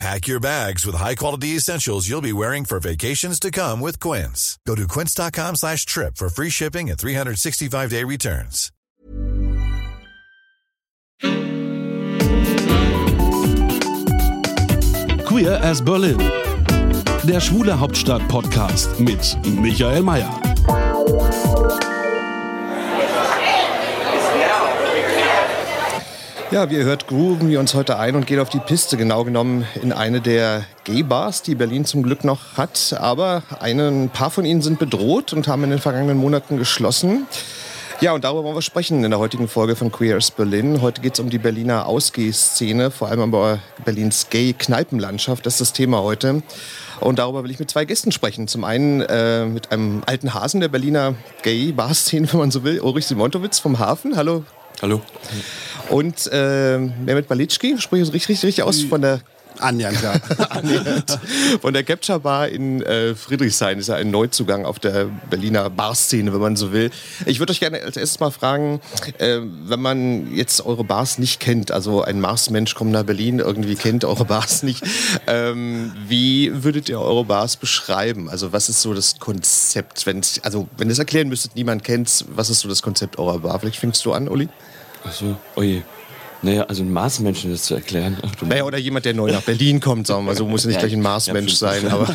Pack your bags with high-quality essentials you'll be wearing for vacations to come with Quince. Go to quince.com slash trip for free shipping and 365-day returns. Queer as Berlin. Der Schwule Hauptstadt-Podcast mit Michael Mayer. Ja, wie ihr hört, grooven wir uns heute ein und gehen auf die Piste, genau genommen in eine der Gay-Bars, die Berlin zum Glück noch hat. Aber ein paar von ihnen sind bedroht und haben in den vergangenen Monaten geschlossen. Ja, und darüber wollen wir sprechen in der heutigen Folge von Queer as Berlin. Heute geht es um die Berliner Ausgehszene, vor allem aber Berlins Gay-Kneipenlandschaft. Das ist das Thema heute. Und darüber will ich mit zwei Gästen sprechen. Zum einen äh, mit einem alten Hasen der Berliner Gay-Bar-Szene, wenn man so will, Ulrich Simontowitz vom Hafen. Hallo. Hallo. Und äh, Mehmet Balitschki, spreche ich richtig, richtig, richtig aus, von der Annähernd, ja. annähernd. Von der Capture Bar in äh, Friedrichshain ist ja ein Neuzugang auf der Berliner Barszene, wenn man so will. Ich würde euch gerne als erstes mal fragen, äh, wenn man jetzt eure Bars nicht kennt, also ein Marsmensch kommt nach Berlin, irgendwie kennt eure Bars nicht, ähm, wie würdet ihr eure Bars beschreiben? Also was ist so das Konzept? Wenn's, also wenn ihr es erklären müsstet, niemand kennt was ist so das Konzept eurer Bar? Vielleicht fängst du an, Uli? Achso, oje. Naja, also ein Marsmenschen das zu erklären. Ach, Naja, oder jemand, der neu nach Berlin kommt, sagen wir mal so, muss ja nicht gleich ein Marsmensch sein, aber...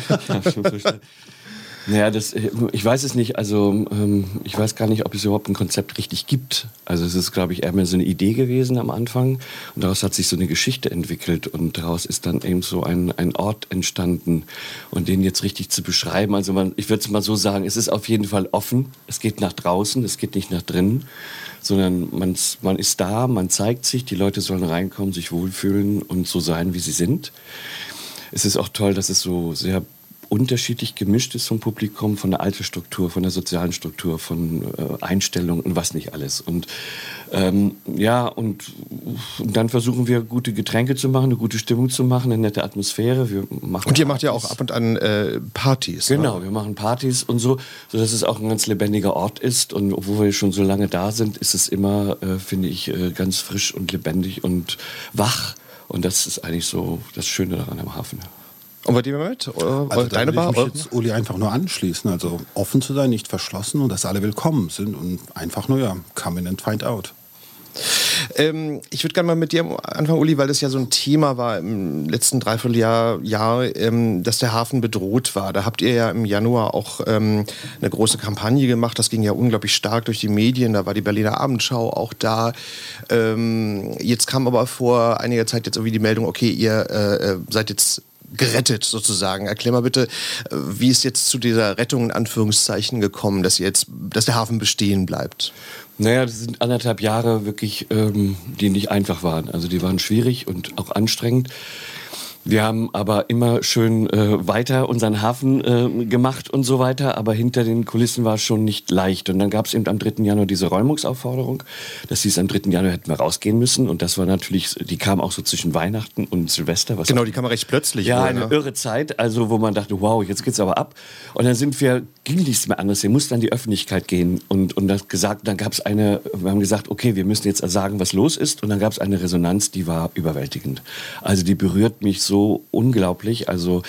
Naja, das, ich weiß es nicht. Also ähm, ich weiß gar nicht, ob es überhaupt ein Konzept richtig gibt. Also es ist, glaube ich, eher mehr so eine Idee gewesen am Anfang. Und daraus hat sich so eine Geschichte entwickelt. Und daraus ist dann eben so ein, ein Ort entstanden. Und den jetzt richtig zu beschreiben, also man, ich würde es mal so sagen, es ist auf jeden Fall offen. Es geht nach draußen, es geht nicht nach drinnen. Sondern man, man ist da, man zeigt sich, die Leute sollen reinkommen, sich wohlfühlen und so sein, wie sie sind. Es ist auch toll, dass es so sehr unterschiedlich gemischt ist vom Publikum, von der Altersstruktur, von der sozialen Struktur, von äh, Einstellungen und was nicht alles. Und ähm, ja, und, und dann versuchen wir gute Getränke zu machen, eine gute Stimmung zu machen, eine nette Atmosphäre. Wir machen Und ihr macht ja auch ab und an äh, Partys. Genau, Ne? wir machen Partys und so, sodass es auch ein ganz lebendiger Ort ist. Und obwohl wir schon so lange da sind, ist es immer, äh, finde ich, äh, ganz frisch und lebendig und wach. Und das ist eigentlich so das Schöne daran am Hafen. Und bei dir? Äh, Also deine würde Bar? ich mich Eure- jetzt Uli einfach nur anschließen. Also offen zu sein, nicht verschlossen und dass alle willkommen sind und einfach nur ja, come in and find out. Ähm, ich würde gerne mal mit dir anfangen, Uli, weil das ja so ein Thema war im letzten Dreivierteljahr, Jahr, ähm, dass der Hafen bedroht war. Da habt ihr ja im Januar auch ähm, eine große Kampagne gemacht. Das ging ja unglaublich stark durch die Medien. Da war die Berliner Abendschau auch da. Ähm, jetzt kam aber vor einiger Zeit jetzt irgendwie die Meldung, okay, ihr äh, äh, seid jetzt gerettet sozusagen. Erklär mal bitte, äh, wie ist jetzt zu dieser Rettung in Anführungszeichen gekommen, dass jetzt, dass der Hafen bestehen bleibt? Naja, das sind anderthalb Jahre wirklich, ähm, die nicht einfach waren. Also die waren schwierig und auch anstrengend. Wir haben aber immer schön äh, weiter unseren Hafen äh, gemacht und so weiter, aber hinter den Kulissen war es schon nicht leicht. Und dann gab es eben am 3. Januar diese Räumungsaufforderung. Das hieß, am 3. Januar hätten wir rausgehen müssen. Und das war natürlich, die kam auch so zwischen Weihnachten und Silvester. Was Genau, die kam recht plötzlich. ja, wohl, eine ne? irre Zeit, also wo man dachte, wow, jetzt geht's aber ab. Und dann sind wir, ging nichts mehr anderes, wir mussten an die Öffentlichkeit gehen und, und das gesagt, dann gab es eine, wir haben gesagt, okay, wir müssen jetzt sagen, was los ist. Und dann gab es eine Resonanz, die war überwältigend. Also die berührt mich so unglaublich, also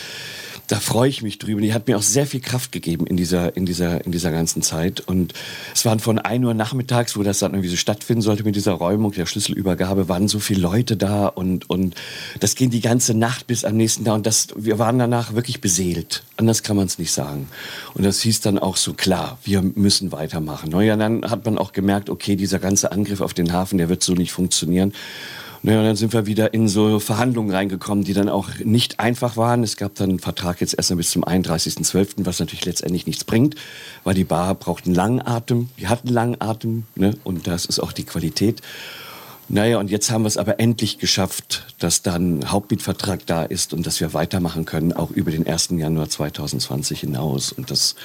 da freue ich mich drüber. Die hat mir auch sehr viel Kraft gegeben in dieser, in dieser, in dieser ganzen Zeit. Und es waren von 1 Uhr nachmittags, wo das dann irgendwie so stattfinden sollte mit dieser Räumung, der Schlüsselübergabe, waren so viele Leute da und, und das ging die ganze Nacht bis am nächsten Tag. Und das, wir waren danach wirklich beseelt. Anders kann man es nicht sagen. Und das hieß dann auch so, klar, wir müssen weitermachen. Naja, dann hat man auch gemerkt, okay, dieser ganze Angriff auf den Hafen, der wird so nicht funktionieren. Naja, dann sind wir wieder in so Verhandlungen reingekommen, die dann auch nicht einfach waren. Es gab dann einen Vertrag jetzt erst mal bis zum 31.12., was natürlich letztendlich nichts bringt, weil die Bar braucht einen langen Atem. Die hat einen langen Atem ne? und das ist auch die Qualität. Naja, und jetzt haben wir es aber endlich geschafft, dass dann ein Hauptmietvertrag da ist und dass wir weitermachen können, auch über den 1. Januar 2020 hinaus. Und das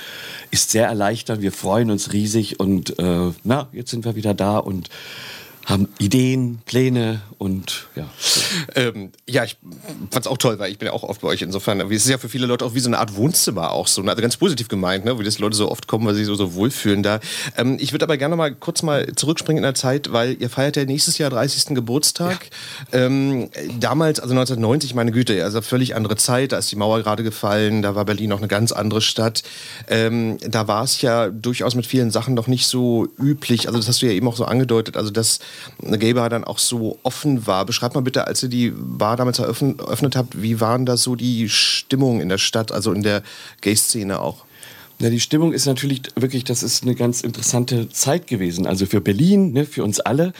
ist sehr erleichternd. Wir freuen uns riesig und äh, na, jetzt sind wir wieder da und haben Ideen, Pläne und ja. Ähm, ja, ich fand's auch toll, weil ich bin ja auch oft bei euch insofern. Es ist ja für viele Leute auch wie so eine Art Wohnzimmer auch so, also ganz positiv gemeint, ne? wie das Leute so oft kommen, weil sie sich so, so wohlfühlen da. Ähm, ich würde aber gerne mal kurz mal zurückspringen in der Zeit, weil ihr feiert ja nächstes Jahr 30. Geburtstag. Ja. Ähm, damals, also 1990, meine Güte, also völlig andere Zeit, da ist die Mauer gerade gefallen, da war Berlin noch eine ganz andere Stadt. Ähm, da war es ja durchaus mit vielen Sachen noch nicht so üblich, also das hast du ja eben auch so angedeutet, also dass Bar dann auch so offen war. Beschreibt mal bitte, als ihr die Bar damals eröffnet habt, wie waren da so die Stimmungen in der Stadt, also in der Gay-Szene auch? Ja, die Stimmung ist natürlich wirklich, das ist eine ganz interessante Zeit gewesen. Also für Berlin, ne, für uns alle.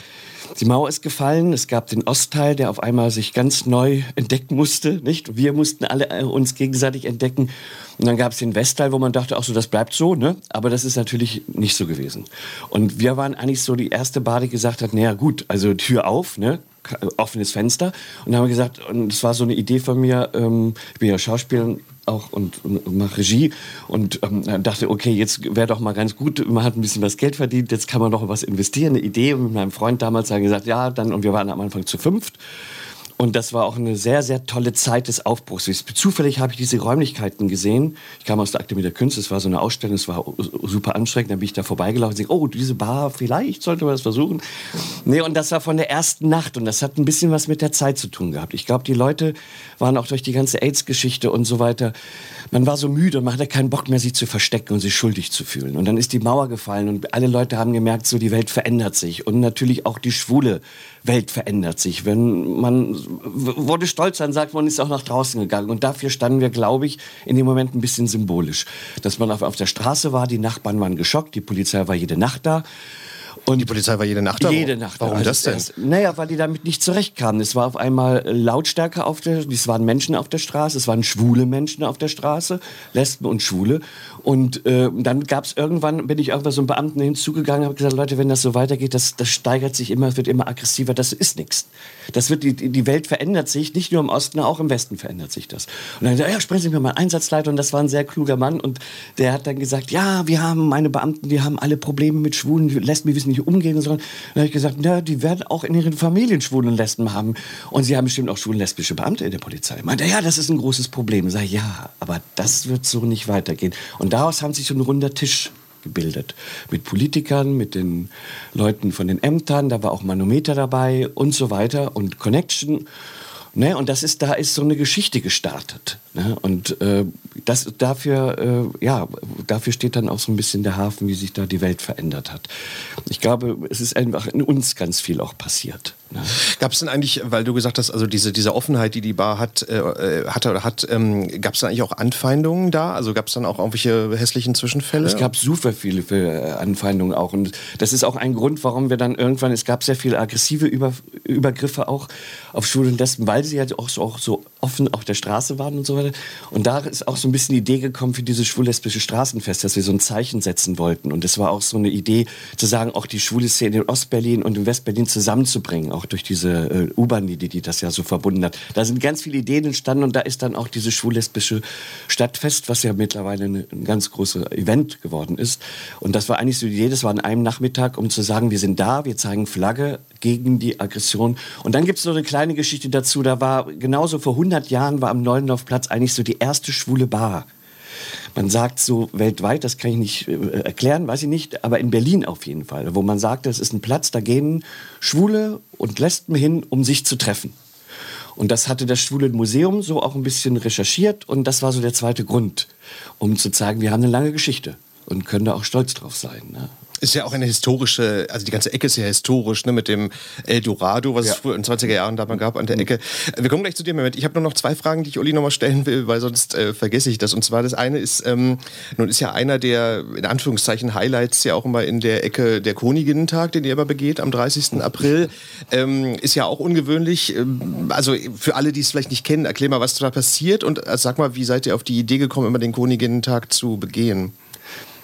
Die Mauer ist gefallen. Es gab den Ostteil, der auf einmal sich ganz neu entdecken musste. Nicht? Wir mussten alle äh, uns gegenseitig entdecken. Und dann gab es den Westteil, wo man dachte, ach so, das bleibt so. Ne? Aber das ist natürlich nicht so gewesen. Und wir waren eigentlich so die erste Bar, die gesagt hat, naja gut, also Tür auf, ne? offenes Fenster. Und dann haben wir gesagt, und es war so eine Idee von mir, ähm, ich bin ja Schauspieler auch und, und, mache Regie und ähm, dachte, okay, jetzt wäre doch mal ganz gut, man hat ein bisschen was Geld verdient, jetzt kann man doch was investieren, eine Idee. Und mit meinem Freund damals haben gesagt, ja, dann, und wir waren am Anfang zu fünft. Und das war auch eine sehr, sehr tolle Zeit des Aufbruchs. Zufällig habe ich diese Räumlichkeiten gesehen. Ich kam aus der Akademie der Künste, es war so eine Ausstellung, es war super anstrengend. Dann bin ich da vorbeigelaufen und dachte, oh, diese Bar, vielleicht sollte man das versuchen. Nee, und das war von der ersten Nacht und das hat ein bisschen was mit der Zeit zu tun gehabt. Ich glaube, die Leute waren auch durch die ganze AIDS-Geschichte und so weiter, man war so müde und man hatte keinen Bock mehr, sich zu verstecken und sich schuldig zu fühlen. Und dann ist die Mauer gefallen und alle Leute haben gemerkt, so die Welt verändert sich. Und natürlich auch die schwule Welt verändert sich. Wenn man wurde stolz sein, sagt man ist auch nach draußen gegangen. Und dafür standen wir, glaube ich, in dem Moment ein bisschen symbolisch. Dass man auf, auf der Straße war, die Nachbarn waren geschockt, die Polizei war jede Nacht da. Und die Polizei war jede Nacht da? Jede Nacht. Warum also das denn? Es, naja, weil die damit nicht zurechtkamen. Es war auf einmal Lautstärke auf der, es waren Menschen auf der Straße, es waren schwule Menschen auf der Straße, Lesben und Schwule. Und äh, dann gab es irgendwann, bin ich irgendwann so einem Beamten hinzugegangen, habe gesagt, Leute, wenn das so weitergeht, das, das steigert sich immer, es wird immer aggressiver, das ist nichts. Das wird, die, die Welt verändert sich, nicht nur im Osten, auch im Westen verändert sich das. Und dann ja, sprechen Sie mir mal Einsatzleiter und das war ein sehr kluger Mann und der hat dann gesagt, ja, wir haben meine Beamten, die haben alle Probleme mit Schwulen, Lesben, wir wissen nicht umgehen sollen. Dann habe ich gesagt, na, die werden auch in ihren Familien Schwulen Lesben haben und sie haben bestimmt auch schwulen lesbische Beamte in der Polizei. Meinte, ja, das ist ein großes Problem. Ich sage, ja, aber das wird so nicht weitergehen. Und daraus haben sich so ein runder Tisch gebildet. Mit Politikern, mit den Leuten von den Ämtern, da war auch Manometer dabei und so weiter und Connection. Ne, und das ist, da ist so eine Geschichte gestartet. Ne? Und äh, das, dafür, äh, ja, dafür steht dann auch so ein bisschen der Hafen, wie sich da die Welt verändert hat. Ich glaube, es ist einfach in uns ganz viel auch passiert. Ne? Gab es denn eigentlich, weil du gesagt hast, also diese, diese Offenheit, die die Bar hat, äh, äh hatte oder hat, ähm, gab es dann eigentlich auch Anfeindungen da? Also gab es dann auch irgendwelche hässlichen Zwischenfälle? Es gab super viele äh, Anfeindungen auch. Und das ist auch ein Grund, warum wir dann irgendwann, es gab sehr viele aggressive Über, Übergriffe auch auf Schulen und Lesben, weil sie ja auch so, auch so offen auf der Straße waren und so weiter. Und da ist auch so ein bisschen die Idee gekommen für dieses schwul-lesbische Straßenfest, dass wir so ein Zeichen setzen wollten. Und es war auch so eine Idee, zu sagen, auch die schwule Szene in Ostberlin und in Westberlin zusammenzubringen, auch durch diese äh, U-Bahn-Idee, die das ja so verbunden hat. Da sind ganz viele Ideen entstanden und da ist dann auch dieses schwul-lesbische Stadtfest, was ja mittlerweile eine, ein ganz großes Event geworden ist. Und das war eigentlich so die Idee, das war an einem Nachmittag, um zu sagen, wir sind da, wir zeigen Flagge gegen die Aggression. Und dann gibt es so eine kleine Geschichte dazu, da war genauso vor 100 Jahren war am Neulendorfplatz eigentlich so die erste schwule Bar. Man sagt so weltweit, das kann ich nicht äh, erklären, weiß ich nicht, aber in Berlin auf jeden Fall, wo man sagt, das ist ein Platz, da gehen Schwule und Lesben hin, um sich zu treffen. Und das hatte das Schwule Museum so auch ein bisschen recherchiert und das war so der zweite Grund, um zu zeigen, wir haben eine lange Geschichte und können da auch stolz drauf sein. Ne? Ist ja auch eine historische, also die ganze Ecke ist ja historisch, ne, mit dem Eldorado, was ja. es früher in den 20er Jahren da mal gab an der mhm. Ecke. Wir kommen gleich zu dir, Moment. Ich habe nur noch zwei Fragen, die ich Uli nochmal stellen will, weil sonst äh, vergesse ich das. Und zwar das eine ist, ähm, nun ist ja einer der, in Anführungszeichen, Highlights ja auch immer in der Ecke der Koniginnentag, den ihr immer begeht am 30. April. Ähm, ist ja auch ungewöhnlich. Ähm, also für alle, die es vielleicht nicht kennen, erklär mal, was da passiert und äh, sag mal, wie seid ihr auf die Idee gekommen, immer den Koniginnentag zu begehen?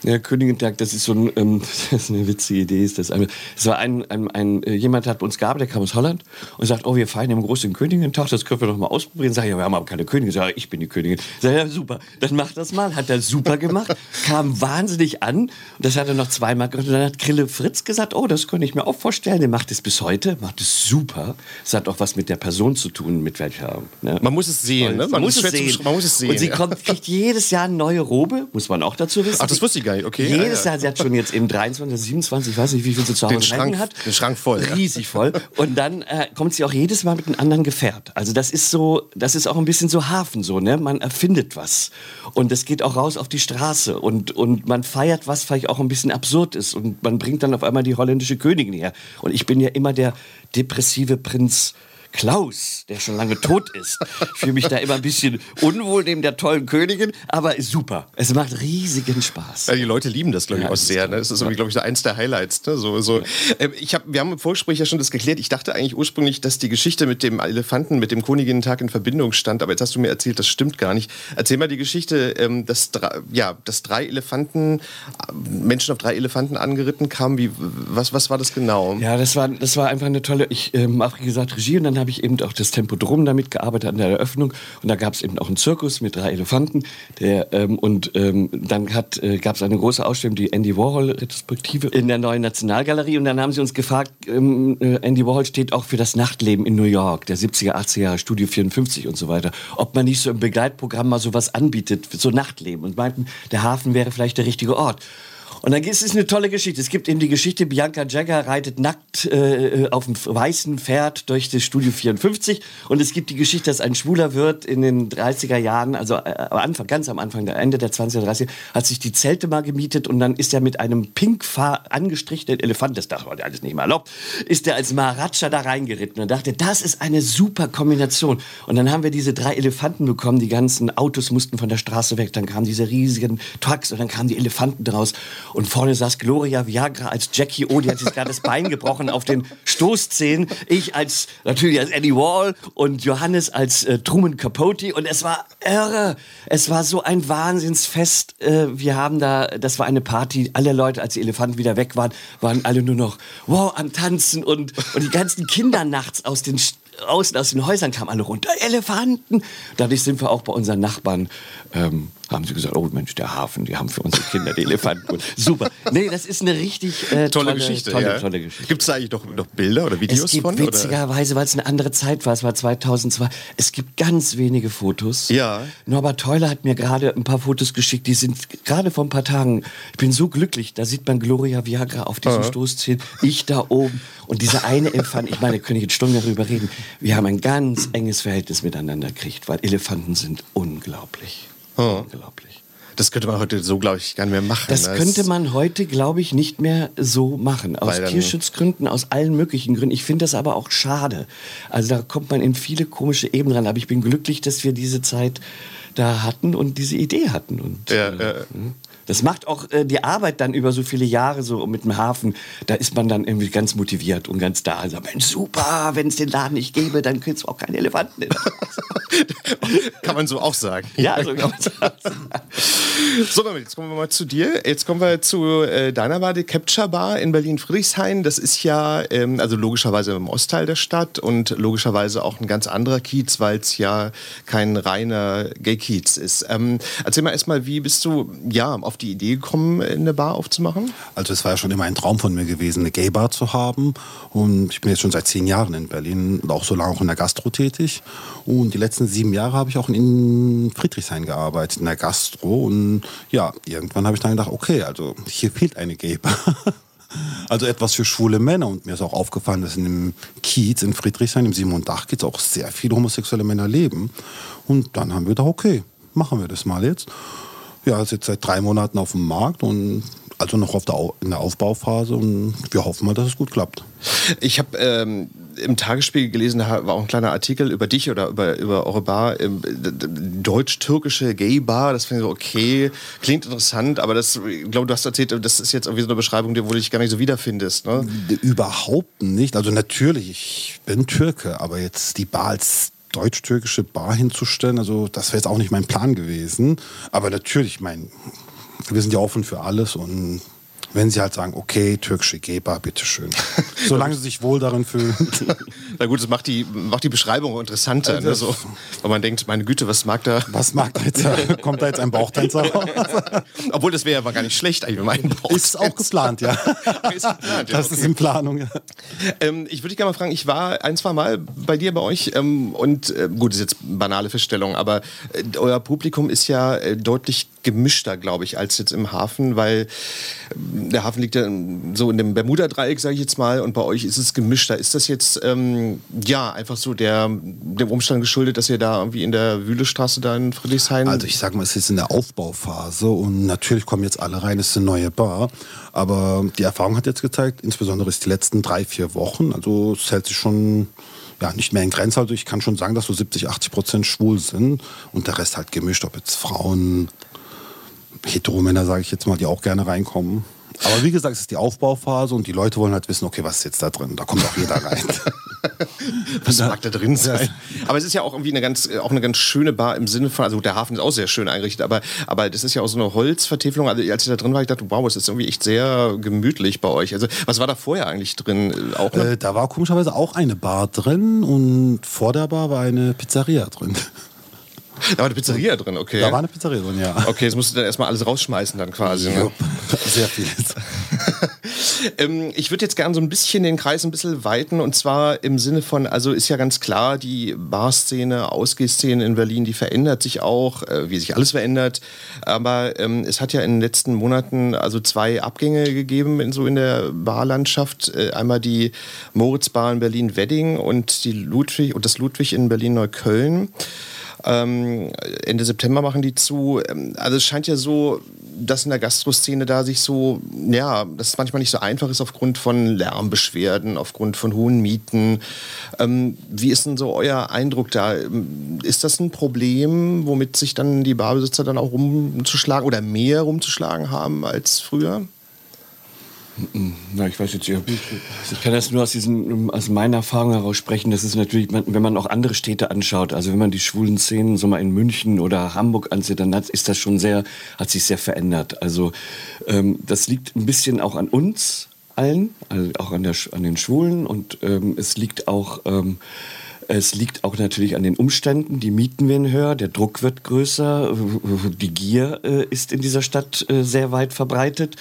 Ja, Königentag, das ist so ein, ähm, das ist eine witzige Idee. Ist das es war ein, ein, ein, äh, jemand hat bei uns gearbeitet, der kam aus Holland und sagt, oh, wir feiern im großen Königentag, das können wir doch mal ausprobieren. Sag ich, ja, wir haben aber keine Königin. Sag ich, ich bin die Königin. Sag ich, ja, super, dann mach das mal. Hat er super gemacht, kam wahnsinnig an. Und das hat er noch zweimal gemacht. Und dann hat Krille Fritz gesagt, oh, das könnte ich mir auch vorstellen. Der macht es bis heute, macht es super. Es hat auch was mit der Person zu tun, mit welcher. Ne? Man muss es sehen, ne? Man, man, muss es sehen. man muss es sehen. Und sie kommt, kriegt jedes Jahr eine neue Robe, muss man auch dazu wissen. Ach, das wusste ich gar nicht, okay. Jedes Jahr, sie hat schon jetzt eben 23, 27, ich weiß nicht, wie viel sie zu Hause den Schrank, hat. Den Schrank voll. Riesig voll. Und dann äh, kommt sie auch jedes Mal mit einem anderen Gefährt. Also das ist so, das ist auch ein bisschen so Hafen so, ne? Man erfindet was. Und das geht auch raus auf die Straße. Und, und man feiert was vielleicht auch ein bisschen absurd ist. Und man bringt dann auf einmal die holländische Königin her. Und ich bin ja immer der depressive Prinz Klaus, der schon lange tot ist. Ich fühle mich da immer ein bisschen unwohl neben der tollen Königin, aber super. Es macht riesigen Spaß. Ja, die Leute lieben das, glaube ich, ja, auch sehr. Ne? Das ist, glaube ich, so eins der Highlights. Ne? So, so. Ja. Ähm, ich hab, wir haben im Vorgespräch ja schon das geklärt. Ich dachte eigentlich ursprünglich, dass die Geschichte mit dem Elefanten, mit dem Königinnentag in Verbindung stand, aber jetzt hast du mir erzählt, das stimmt gar nicht. Erzähl mal die Geschichte, ähm, dass, drei, ja, dass drei Elefanten, Menschen auf drei Elefanten angeritten kamen. Wie, was, was war das genau? Ja, das war, das war einfach eine tolle, ich ähm, habe, gesagt, Regie und dann habe ich eben auch das Tempodrom damit gearbeitet an der Eröffnung. Und da gab es eben auch einen Zirkus mit drei Elefanten. Der, ähm, und ähm, dann äh, gab es eine große Ausstellung, die Andy Warhol-Retrospektive in der neuen Nationalgalerie. Und dann haben sie uns gefragt, ähm, äh, Andy Warhol steht auch für das Nachtleben in New York, der 70er, 80er Jahre, Studio 54 und so weiter. Ob man nicht so im Begleitprogramm mal sowas anbietet, so Nachtleben. Und meinten, der Hafen wäre vielleicht der richtige Ort. Und dann ist es eine tolle Geschichte. Es gibt eben die Geschichte, Bianca Jagger reitet nackt äh, auf einem weißen Pferd durch das Studio 54. Und es gibt die Geschichte, dass ein schwuler Wirt in den 30er Jahren, also äh, am Anfang, ganz am Anfang, Ende der 20er, 30er, hat sich die Zelte mal gemietet und dann ist er mit einem pink angestrichenen Elefant, das darf man alles nicht mal erlaubt, ist er als Maharaja da reingeritten und dachte, das ist eine super Kombination. Und dann haben wir diese drei Elefanten bekommen, die ganzen Autos mussten von der Straße weg, dann kamen diese riesigen Trucks und dann kamen die Elefanten draus. Und vorne saß Gloria Viagra als Jackie O, die hat sich gerade das Bein gebrochen auf den Stoßzähnen. Ich als, natürlich als Eddie Wall und Johannes als äh, Truman Capote. Und es war irre. Es war so ein Wahnsinnsfest. Äh, wir haben da, das war eine Party. Alle Leute, als die Elefanten wieder weg waren, waren alle nur noch, wow, am Tanzen und, und die ganzen Kinder nachts aus den außen aus den Häusern kamen alle runter, Elefanten. Dadurch sind wir auch bei unseren Nachbarn ähm, haben sie gesagt, oh Mensch, der Hafen, die haben für unsere Kinder die Elefanten. Super. Nee, das ist eine richtig äh, tolle, tolle, Geschichte. Tolle, ja. tolle Geschichte. Gibt es da eigentlich noch, noch, Bilder oder Videos es gibt von? Witzigerweise, weil es eine andere Zeit war, es war 2002, es gibt ganz wenige Fotos. Ja. Norbert Teuler hat mir gerade ein paar Fotos geschickt, die sind gerade vor ein paar Tagen. Ich bin so glücklich, da sieht man Gloria Viagra auf diesem ja. Stoßzählen, ich da oben und dieser eine Elefant, ich meine, könnte ich jetzt Stunden darüber reden. Wir haben ein ganz enges Verhältnis miteinander gekriegt, weil Elefanten sind unglaublich. Oh. Unglaublich. Das könnte man heute so, glaube ich, gar nicht mehr machen. Das ne? könnte man heute, glaube ich, nicht mehr so machen. Aus Tierschutzgründen, aus allen möglichen Gründen. Ich finde das aber auch schade. Also da kommt man in viele komische Ebenen ran. Aber ich bin glücklich, dass wir diese Zeit da hatten und diese Idee hatten. Und, ja, äh, ja. Das macht auch äh, die Arbeit dann über so viele Jahre so mit dem Hafen. Da ist man dann irgendwie ganz motiviert und ganz da. Also, Mensch, super, wenn es den Laden nicht gäbe, dann könnte es auch keine Elefanten. kann man so auch sagen. Ja, so kann man sagen. so, jetzt kommen wir mal zu dir. Jetzt kommen wir zu äh, deiner Bar, die Capture Bar in Berlin-Friedrichshain. Das ist ja, ähm, also logischerweise im Ostteil der Stadt und logischerweise auch ein ganz anderer Kiez, weil es ja kein reiner Gay-Kiez ist. Ähm, erzähl mal erstmal, wie bist du ja auf die Idee gekommen, eine Bar aufzumachen? Also es war ja schon immer ein Traum von mir gewesen, eine Gay-Bar zu haben. Und ich bin jetzt schon seit zehn Jahren in Berlin und auch so lange auch in der Gastro tätig. Und die letzten sieben Jahre habe ich auch in Friedrichshain gearbeitet, in der Gastro. Und ja, irgendwann habe ich dann gedacht, okay, also hier fehlt eine Gay-Bar. Also etwas für schwule Männer. Und mir ist auch aufgefallen, dass in dem Kiez in Friedrichshain, im Simon Dach Kiez, auch sehr viele homosexuelle Männer leben. Und dann haben wir gedacht, okay, machen wir das mal jetzt. Ja, ist jetzt seit drei Monaten auf dem Markt und also noch auf der, in der Aufbauphase und wir hoffen mal, dass es gut klappt. Ich habe ähm, im Tagesspiegel gelesen, da war auch ein kleiner Artikel über dich oder über, über eure Bar, ähm, deutsch-türkische Gay-Bar. Das finde ich so, okay, klingt interessant, aber das, ich glaube, du hast erzählt, das ist jetzt irgendwie so eine Beschreibung, wo du dich gar nicht so wiederfindest. Ne? Überhaupt nicht. Also natürlich, ich bin Türke, aber jetzt die Bar als deutsch-türkische Bar hinzustellen, also das wäre jetzt auch nicht mein Plan gewesen. Aber natürlich, mein wir sind ja offen für alles und wenn sie halt sagen, okay, türkische Geber, bitteschön. Solange sie sich wohl darin fühlen. Na gut, das macht die, macht die Beschreibung interessanter. Ne? So, weil man denkt, meine Güte, was mag da. Was mag da jetzt? Kommt da jetzt ein Bauchtänzer raus? Obwohl, das wäre ja gar nicht schlecht, eigentlich, einen Bauchtänzer. Ist auch geplant, ja. Ist geplant, ja, Das okay. ist in Planung, ja. Ähm, ich würde dich gerne mal fragen, ich war ein, zwei Mal bei dir, bei euch ähm, und äh, gut, das ist jetzt banale Feststellung, aber äh, euer Publikum ist ja äh, deutlich gemischter, glaube ich, als jetzt im Hafen, weil ähm, der Hafen liegt ja so in dem Bermuda-Dreieck, sage ich jetzt mal, und bei euch ist es gemischter. Ist das jetzt ähm, ja einfach so der, dem Umstand geschuldet, dass ihr da irgendwie in der Wühlestraße da in Friedrichshain... Also ich sag mal, es ist in der Aufbauphase und natürlich kommen jetzt alle rein, es ist eine neue Bar. Aber die Erfahrung hat jetzt gezeigt, insbesondere ist die letzten drei, vier Wochen, also es hält sich schon ja, nicht mehr in Grenzen. Also ich kann schon sagen, dass so 70, 80 Prozent schwul sind und der Rest halt gemischt, ob jetzt Frauen, Heteromänner, sage ich jetzt mal, die auch gerne reinkommen. Aber wie gesagt, es ist die Aufbauphase und die Leute wollen halt wissen, okay, was ist jetzt da drin? Da kommt auch jeder rein. Was mag da drin sein? Aber es ist ja auch irgendwie eine ganz, auch eine ganz schöne Bar im Sinne von, also der Hafen ist auch sehr schön eingerichtet, aber, aber das ist ja auch so eine Holzvertäfelung. Also als ich da drin war, ich dachte, wow, es ist irgendwie echt sehr gemütlich bei euch. Also was war da vorher eigentlich drin? Auch äh, da war komischerweise auch eine Bar drin und vor der Bar war eine Pizzeria drin. Da war eine Pizzeria drin, okay. Da war eine Pizzeria drin, ja. Okay, jetzt musst du dann erstmal alles rausschmeißen dann quasi. Ne? Sehr viel. ähm, ich würde jetzt gerne so ein bisschen den Kreis ein bisschen weiten und zwar im Sinne von, also ist ja ganz klar, die Barszene, Ausgehszene in Berlin, die verändert sich auch, äh, wie sich alles verändert. Aber ähm, es hat ja in den letzten Monaten also zwei Abgänge gegeben in so in der Barlandschaft. Äh, einmal die Moritzbar in Berlin-Wedding und die Ludwig und das Ludwig in Berlin-Neukölln. Ähm, Ende September machen die zu. Ähm, Also es scheint ja so, dass in der Gastroszene da sich so, ja, dass es manchmal nicht so einfach ist aufgrund von Lärmbeschwerden, aufgrund von hohen Mieten. Ähm, wie ist denn so euer Eindruck da? Ist das ein Problem, womit sich dann die Barbesitzer dann auch rumzuschlagen oder mehr rumzuschlagen haben als früher? Na, ich weiß jetzt nicht. Ich kann das nur aus, diesen, aus meiner Erfahrung heraus sprechen. Das ist natürlich, wenn man auch andere Städte anschaut, also wenn man die schwulen Szenen so mal in München oder Hamburg ansieht, dann hat, ist das schon sehr, hat sich sehr verändert. Also ähm, das liegt ein bisschen auch an uns allen, also auch an, der, an den Schwulen und ähm, es liegt auch ähm, es liegt auch natürlich an den Umständen. Die Mieten werden höher, der Druck wird größer, die Gier äh, ist in dieser Stadt äh, sehr weit verbreitet.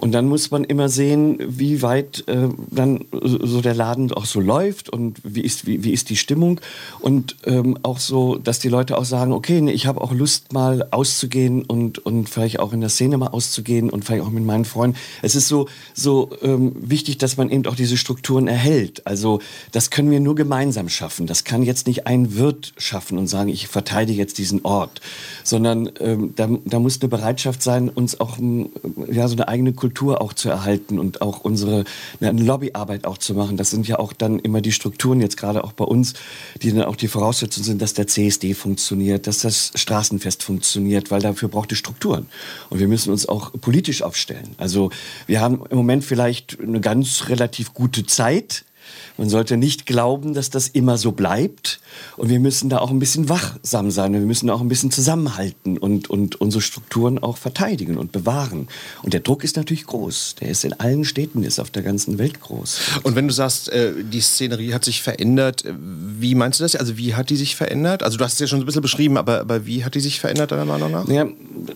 Und dann muss man immer sehen, wie weit äh, dann so der Laden auch so läuft und wie ist, wie, wie ist die Stimmung. Und ähm, auch so, dass die Leute auch sagen, okay, nee, ich habe auch Lust mal auszugehen und, und vielleicht auch in der Szene mal auszugehen und vielleicht auch mit meinen Freunden. Es ist so, so ähm, wichtig, dass man eben auch diese Strukturen erhält. Also das können wir nur gemeinsam schaffen. Das kann jetzt nicht ein Wirt schaffen und sagen, ich verteidige jetzt diesen Ort, sondern ähm, da, da muss eine Bereitschaft sein, uns auch ähm, ja, so eine eigene Kultur auch zu erhalten und auch unsere eine Lobbyarbeit auch zu machen. Das sind ja auch dann immer die Strukturen, jetzt gerade auch bei uns, die dann auch die Voraussetzungen sind, dass der CSD funktioniert, dass das Straßenfest funktioniert, weil dafür braucht es Strukturen. Und wir müssen uns auch politisch aufstellen. Also wir haben im Moment vielleicht eine ganz relativ gute Zeit, man sollte nicht glauben, dass das immer so bleibt. Und wir müssen da auch ein bisschen wachsam sein. Wir müssen auch ein bisschen zusammenhalten und, und unsere Strukturen auch verteidigen und bewahren. Und der Druck ist natürlich groß. Der ist in allen Städten, ist auf der ganzen Welt groß. Und wenn du sagst, äh, die Szenerie hat sich verändert, äh, wie meinst du das? Also wie hat die sich verändert? Also du hast es ja schon ein bisschen beschrieben, aber, aber wie hat die sich verändert deiner Meinung nach? Ja,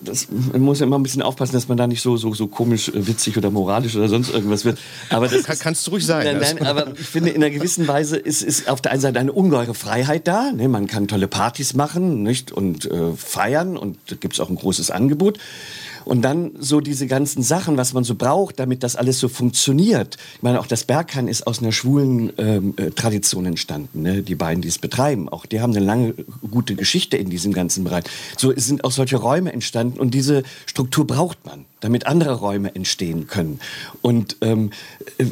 das, man muss ja immer ein bisschen aufpassen, dass man da nicht so, so, so komisch, äh, witzig oder moralisch oder sonst irgendwas wird. Aber das Kann, kannst du ruhig sein. Nein, nein, aber ich finde, in einer gewissen Weise ist, ist auf der einen Seite eine ungeheure Freiheit da. Ne? Man kann tolle Partys machen nicht? und äh, feiern und da gibt es auch ein großes Angebot. Und dann so diese ganzen Sachen, was man so braucht, damit das alles so funktioniert. Ich meine, auch das Berghain ist aus einer schwulen ähm, äh, Tradition entstanden. Ne? Die beiden, die es betreiben, auch die haben eine lange, gute Geschichte in diesem ganzen Bereich. So sind auch solche Räume entstanden und diese Struktur braucht man damit andere Räume entstehen können. Und ähm, äh,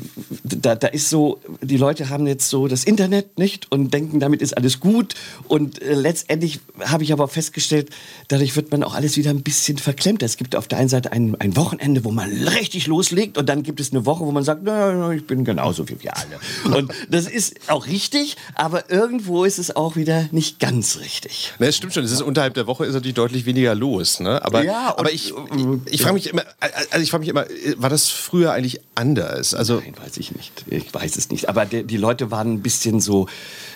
da, da ist so, die Leute haben jetzt so das Internet nicht und denken, damit ist alles gut. Und äh, letztendlich habe ich aber festgestellt, dadurch wird man auch alles wieder ein bisschen verklemmt. Es gibt auf auf der einen Seite ein, ein Wochenende, wo man richtig loslegt und dann gibt es eine Woche, wo man sagt, na, ich bin genauso wie wir alle. Und das ist auch richtig, aber irgendwo ist es auch wieder nicht ganz richtig. Ne, es stimmt schon, es ist unterhalb der Woche ist natürlich deutlich weniger los. Ne? Aber, Ja, aber ich, ich, ich frage mich immer, also ich frage mich immer, war das früher eigentlich anders? Also Nein, weiß ich nicht. Ich weiß es nicht. Aber die, die Leute waren ein bisschen so,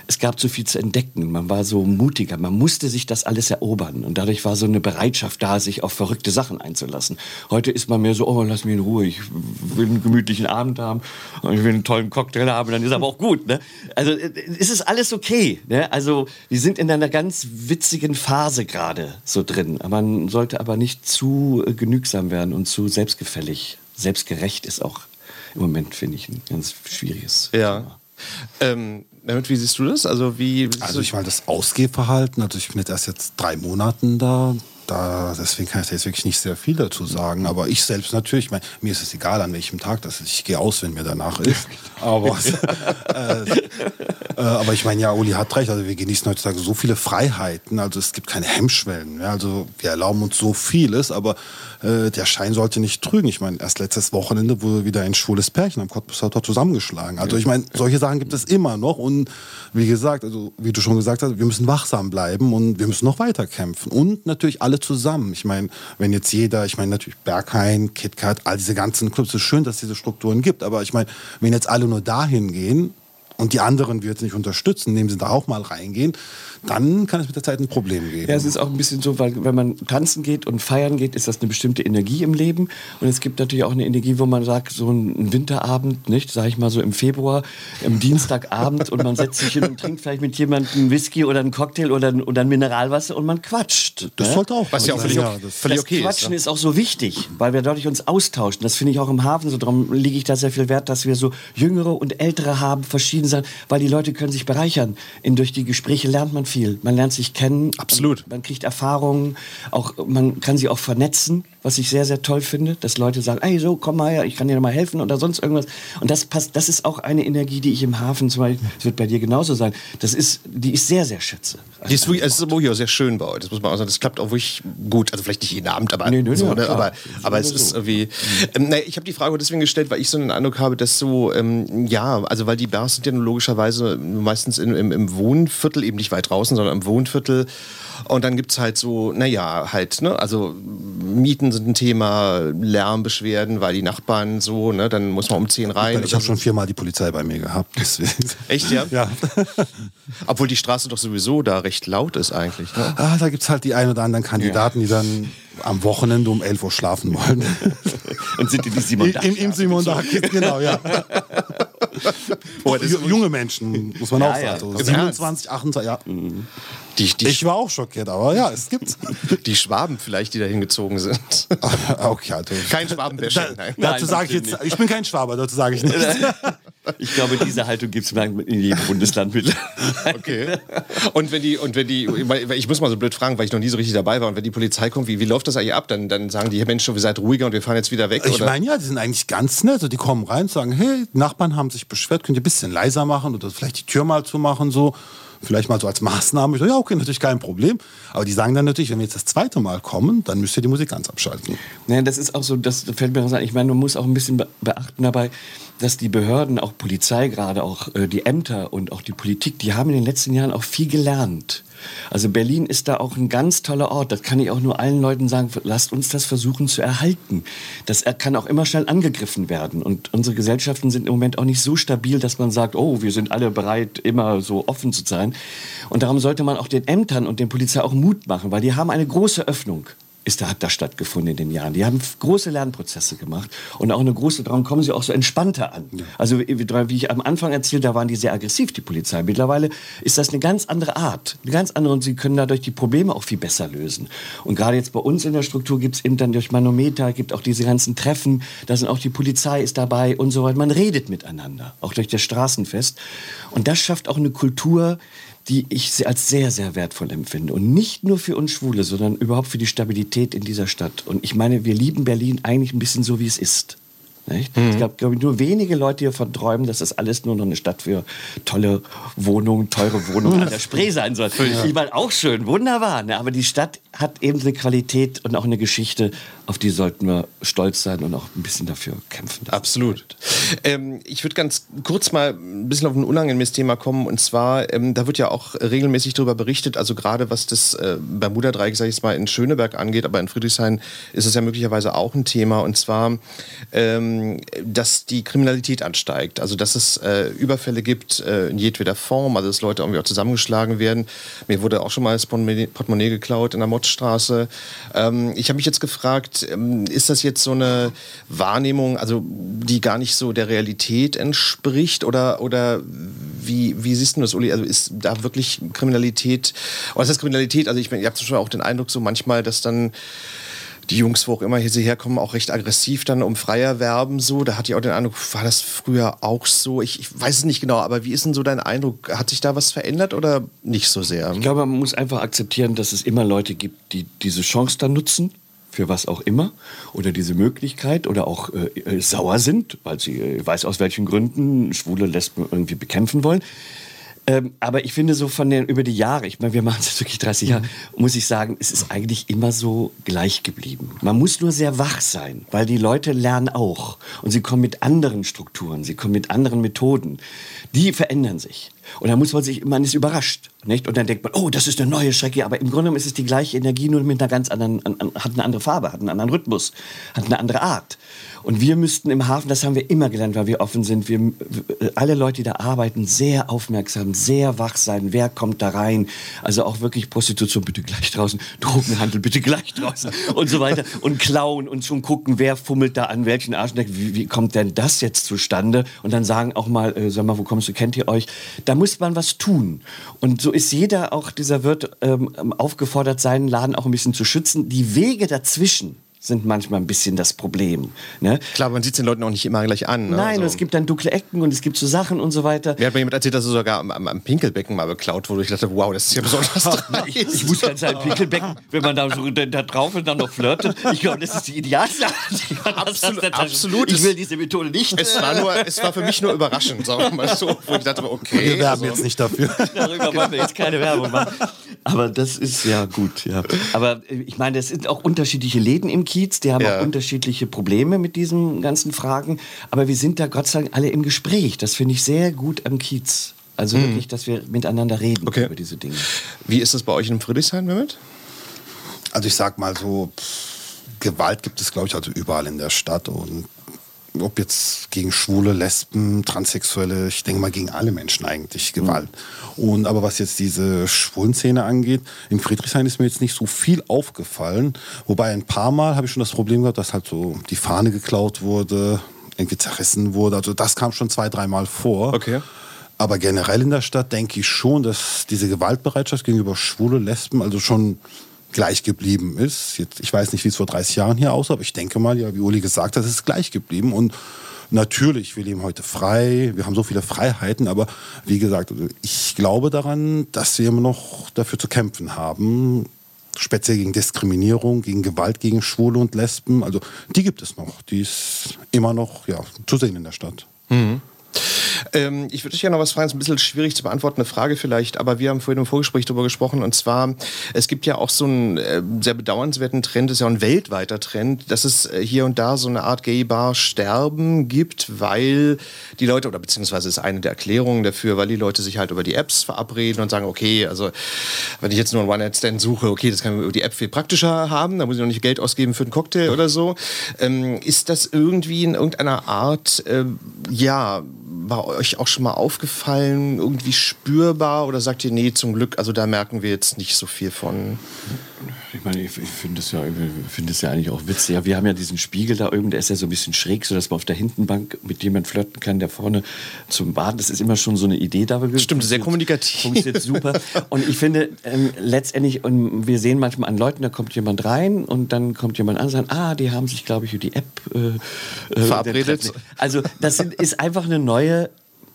es gab so viel zu entdecken. Man war so mutiger. Man musste sich das alles erobern. Und dadurch war so eine Bereitschaft da, sich auf verrückte Sachen einzulassen. Heute ist man mehr so, oh, lass mich in Ruhe. Ich will einen gemütlichen Abend haben. Und ich will einen tollen Cocktail haben. Dann ist aber auch gut. Ne? Also äh, es ist alles okay. Ne? Also wir sind in einer ganz witzigen Phase gerade so drin. Man sollte aber nicht zu äh, genügsam werden und zu selbstgefällig. Selbstgerecht ist auch im Moment, finde ich, ein ganz schwieriges ja. Ähm, damit, wie siehst du das? Also wie Also ich meine, das Ausgehverhalten, also ich bin jetzt erst jetzt drei Monaten da, da, deswegen kann ich da jetzt wirklich nicht sehr viel dazu sagen. Aber ich selbst natürlich, ich meine, mir ist es egal, an welchem Tag das ist. Ich gehe aus, wenn mir danach ist. Aber, äh, äh, aber ich meine, ja, Uli hat recht. Also wir genießen heutzutage so viele Freiheiten. Also es gibt keine Hemmschwellen. Ja? Also wir erlauben uns so vieles, aber äh, der Schein sollte nicht trügen. Ich meine, erst letztes Wochenende wurde wieder ein schwules Pärchen am Cottbusser zusammengeschlagen. Also ich meine, solche Sachen gibt es immer noch. Und wie gesagt, also wie du schon gesagt hast, wir müssen wachsam bleiben und wir müssen noch weiter kämpfen. Und natürlich alle zusammen. Ich meine, wenn jetzt jeder, ich meine natürlich Berghain, KitKat, all diese ganzen Clubs, es ist schön, dass es diese Strukturen gibt. Aber ich meine, wenn jetzt alle nur dahin gehen, und die anderen wir jetzt nicht unterstützen, indem sie da auch mal reingehen, dann kann es mit der Zeit ein Problem geben. Ja, es ist auch ein bisschen so, weil wenn man tanzen geht und feiern geht, ist das eine bestimmte Energie im Leben. Und es gibt natürlich auch eine Energie, wo man sagt, so ein Winterabend, nicht, sag ich mal so im Februar, im Dienstagabend und man setzt sich hin und trinkt vielleicht mit jemandem einen Whisky oder einen Cocktail oder ein, oder ein Mineralwasser und man quatscht. das ne? sollte auch Was ja auch völlig, Ja, das- völlig das okay Quatschen ist. ist, auch so wichtig, weil wir dadurch uns austauschen. Das finde ich auch im Hafen so. Darum lege ich da sehr viel Wert, dass wir so Jüngere und Ältere haben, verschieden sein, weil die Leute können sich bereichern. In, durch die Gespräche lernt man viel. Man lernt sich kennen. Absolut. Man, man kriegt Erfahrungen. Auch, man kann sie auch vernetzen, was ich sehr, sehr toll finde, dass Leute sagen, ey, so, komm mal her, ich kann dir mal helfen oder sonst irgendwas. Und das passt, das ist auch eine Energie, die ich im Hafen zum Beispiel, das wird bei dir genauso sein, das ist, die ich sehr, sehr schätze. Die ist wirklich, es ist wirklich auch sehr schön bei euch. Das muss man auch sagen. Das klappt auch wirklich gut. Also vielleicht nicht jeden Abend, aber Nee, nee, so, ne? aber, aber es ist so. irgendwie. Ähm, nee, ich habe die Frage deswegen gestellt, weil ich so einen Eindruck habe, dass so ähm, ja, also weil die Bars sind ja logischerweise meistens in, im, im Wohnviertel eben nicht weit draußen, sondern im Wohnviertel. Und dann gibt es halt so, naja, halt, ne, also Mieten sind ein Thema, Lärmbeschwerden, weil die Nachbarn so, ne, dann muss man um 10 rein. Ich habe schon viermal die Polizei bei mir gehabt. Deswegen. Echt, ja? Ja. Obwohl die Straße doch sowieso da recht laut ist eigentlich. Ne? Ah, da gibt es halt die ein oder anderen Kandidaten, die dann am Wochenende um 11 Uhr schlafen wollen. Und sind die die Simon Im, im Simon Dach, genau, ja. Oh, Junge Menschen, muss man auch ja. sagen. Im So 27, 28, ja. Die, die, Ich war auch schockiert, aber ja, es gibt's. die Schwaben vielleicht, die da hingezogen sind. okay, also. Kein Schwabenbashing, Da, nein. dazu sage ich jetzt, ich bin kein Schwaber, dazu sage ich nichts. Ich glaube, diese Haltung gibt es in jedem Bundesland mit. Okay. Und wenn die, und wenn die, ich muss mal so blöd fragen, weil ich noch nie so richtig dabei war, und wenn die Polizei kommt, wie, wie läuft das eigentlich ab? Dann, dann sagen die, Mensch, ihr seid ruhiger und wir fahren jetzt wieder weg? Ich meine, ja, die sind eigentlich ganz nett. Also die kommen rein und sagen, hey, die Nachbarn haben sich beschwert, könnt ihr ein bisschen leiser machen oder vielleicht die Tür mal zumachen, so. Vielleicht mal so als Maßnahme. Ich so, ja, okay, natürlich kein Problem. Aber die sagen dann natürlich, wenn wir jetzt das zweite Mal kommen, dann müsst ihr die Musik ganz abschalten. Naja, das ist auch so, das fällt mir an. Ich meine, man muss auch ein bisschen be- beachten dabei, dass die Behörden, auch Polizei gerade, auch äh, die Ämter und auch die Politik, die haben in den letzten Jahren auch viel gelernt. Also Berlin ist da auch ein ganz toller Ort. Das kann ich auch nur allen Leuten sagen. Lasst uns das versuchen zu erhalten. Das kann auch immer schnell angegriffen werden. Und unsere Gesellschaften sind im Moment auch nicht so stabil, dass man sagt, oh, wir sind alle bereit, immer so offen zu sein. Und darum sollte man auch den Ämtern und den Polizei auch Mut machen, weil die haben eine große Öffnung ist da, hat da stattgefunden in den Jahren. Die haben große Lernprozesse gemacht und auch eine große, darum kommen sie auch so entspannter an. Also wie, wie wie ich am Anfang erzählt, da waren die sehr aggressiv, die Polizei. Mittlerweile ist das eine ganz andere Art, eine ganz andere und sie können dadurch die Probleme auch viel besser lösen. Und gerade jetzt bei uns in der Struktur gibt es eben dann durch Manometer, gibt auch diese ganzen Treffen, da sind auch die Polizei ist dabei und so weiter. Man redet miteinander, auch durch das Straßenfest. Und das schafft auch eine Kultur, die ich als sehr, sehr wertvoll empfinde. Und nicht nur für uns Schwule, sondern überhaupt für die Stabilität in dieser Stadt. Und ich meine, wir lieben Berlin eigentlich ein bisschen so, wie es ist. Mhm. Es gab, glaube ich, nur wenige Leute, die davon träumen, dass das alles nur noch eine Stadt für tolle Wohnungen, teure Wohnungen an der Spree sein soll. Ja. Ich meine, auch schön, wunderbar. Ne? Aber die Stadt hat eben eine Qualität und auch eine Geschichte, auf die sollten wir stolz sein und auch ein bisschen dafür kämpfen. Absolut. Ähm, ich würde ganz kurz mal ein bisschen auf ein unangenehmes Thema kommen. Und zwar, ähm, da wird ja auch regelmäßig darüber berichtet, also gerade was das äh, Bermuda-Dreieck, sage ich mal, in Schöneberg angeht, aber in Friedrichshain ist es ja möglicherweise auch ein Thema. Und zwar, ähm, dass die Kriminalität ansteigt. Also, dass es äh, Überfälle gibt äh, in jedweder Form, also dass Leute irgendwie auch zusammengeschlagen werden. Mir wurde auch schon mal das Portemonnaie geklaut in der Mottstraße. Ähm, ich habe mich jetzt gefragt, ähm, ist das jetzt so eine Wahrnehmung, also die gar nicht so der Realität entspricht? Oder, oder wie, wie siehst du das, Uli? Also ist da wirklich Kriminalität, oder ist das Kriminalität? Also ich, ich habe Beispiel auch den Eindruck so manchmal, dass dann die Jungs, wo auch immer hierher kommen, auch recht aggressiv dann um Freier werben so. Da hatte ich auch den Eindruck, war das früher auch so? Ich, ich, weiß es nicht genau, aber wie ist denn so dein Eindruck? Hat sich da was verändert oder nicht so sehr? Ich glaube, man muss einfach akzeptieren, dass es immer Leute gibt, die diese Chance dann nutzen für was auch immer oder diese Möglichkeit oder auch äh, äh sauer sind, weil sie äh, weiß aus welchen Gründen schwule Lesben irgendwie bekämpfen wollen. Ähm, aber ich finde so von den, über die Jahre, ich meine, wir machen es wirklich 30 Jahre, mhm. muss ich sagen, es ist eigentlich immer so gleich geblieben. Man muss nur sehr wach sein, weil die Leute lernen auch. Und sie kommen mit anderen Strukturen, sie kommen mit anderen Methoden. Die verändern sich. Und dann muss man sich, man ist überrascht, nicht? Und dann denkt man, oh, das ist eine neue Strecke. Aber im Grunde genommen ist es die gleiche Energie, nur mit einer ganz anderen, hat eine andere Farbe, hat einen anderen Rhythmus, hat eine andere Art. Und wir müssten im Hafen, das haben wir immer gelernt, weil wir offen sind, wir, alle Leute, die da arbeiten, sehr aufmerksam, sehr wach sein. Wer kommt da rein? Also auch wirklich Prostitution bitte gleich draußen, Drogenhandel bitte gleich draußen und so weiter. Und klauen und schon gucken, wer fummelt da an welchen Arschneck, wie, wie kommt denn das jetzt zustande? Und dann sagen auch mal, äh, sag mal, wo kommst du, kennt ihr euch? Da muss man was tun. Und so ist jeder, auch dieser Wirt, ähm, aufgefordert, seinen Laden auch ein bisschen zu schützen. Die Wege dazwischen, sind manchmal ein bisschen das Problem. Ne? Klar, man sieht es den Leuten auch nicht immer gleich an. Ne? Nein, also. es gibt dann dunkle Ecken und es gibt so Sachen und so weiter. Mir hat mir jemand erzählt, dass er sogar am, am, Pinkelbecken mal beklaut wurde. Ich dachte, wow, das ist ja besonders ich, ich muss ganz sagen, Pinkelbecken, wenn man da so da drauf und dann noch flirtet, ich glaube, das ist die Idealsache. Absolut, absolut. Ich will diese Methode nicht. Es war, nur, es war für mich nur überraschend, sagen wir mal so. Wo ich dachte, okay. Wir werben also. jetzt nicht dafür. Darüber wollen wir jetzt keine Werbung machen. Aber das ist ja gut, ja. Aber äh, ich meine, es sind auch unterschiedliche Läden im Kiez, die haben ja. auch unterschiedliche Probleme mit diesen ganzen Fragen. Aber wir sind da Gott sei Dank alle im Gespräch. Das finde ich sehr gut am Kiez. Also mhm. wirklich, dass wir miteinander reden okay. über diese Dinge. Wie ist das bei euch in Friedrichshain, Mehmet? Also ich sag mal so, Gewalt gibt es, glaube ich, also überall in der Stadt. Und ob jetzt gegen Schwule, Lesben, Transsexuelle, ich denke mal gegen alle Menschen eigentlich Gewalt. Mhm. Und aber was jetzt diese Schwulenszene angeht, in Friedrichshain ist mir jetzt nicht so viel aufgefallen. Wobei ein paar Mal habe ich schon das Problem gehabt, dass halt so die Fahne geklaut wurde, irgendwie zerrissen wurde. Also das kam schon zwei, dreimal vor. Okay. Aber generell in der Stadt denke ich schon, dass diese Gewaltbereitschaft gegenüber Schwule, Lesben also schon gleich geblieben ist. Jetzt, ich weiß nicht, wie es vor 30 Jahren hier aussah, aber ich denke mal, ja, wie Uli gesagt hat, es ist gleich geblieben. Und natürlich, wir leben heute frei, wir haben so viele Freiheiten, aber wie gesagt, also ich glaube daran, dass wir immer noch dafür zu kämpfen haben, speziell gegen Diskriminierung, gegen Gewalt gegen Schwule und Lesben. Also die gibt es noch, die ist immer noch ja, zu sehen in der Stadt. Mhm. Ähm, ich würde dich ja noch was fragen, ist ein bisschen schwierig zu beantworten, eine Frage vielleicht, aber wir haben vorhin im Vorgespräch darüber gesprochen und zwar, es gibt ja auch so einen äh, sehr bedauernswerten Trend, ist ja ein weltweiter Trend, dass es äh, hier und da so eine Art Gay-Bar-Sterben gibt, weil die Leute, oder beziehungsweise ist eine der Erklärungen dafür, weil die Leute sich halt über die Apps verabreden und sagen, okay, also wenn ich jetzt nur einen One-Night-Stand suche, okay, das kann man über die App viel praktischer haben, da muss ich noch nicht Geld ausgeben für einen Cocktail oder so. Ähm, ist das irgendwie in irgendeiner Art, äh, ja, war euch auch schon mal aufgefallen, irgendwie spürbar oder sagt ihr, nee, zum Glück, also da merken wir jetzt nicht so viel von? Ich meine, ich, ich finde es ja, find ja eigentlich auch witzig. Ja, wir haben ja diesen Spiegel da oben, der ist ja so ein bisschen schräg, sodass man auf der Hintenbank mit jemand flirten kann, der vorne zum Baden, das ist immer schon so eine Idee da. Stimmt, sehr kommunikativ. Funktioniert super. Und ich finde, ähm, letztendlich, und wir sehen manchmal an Leuten, da kommt jemand rein und dann kommt jemand an und sagt, ah, die haben sich, glaube ich, über die App äh, äh verabredet. Also das sind, ist einfach eine neue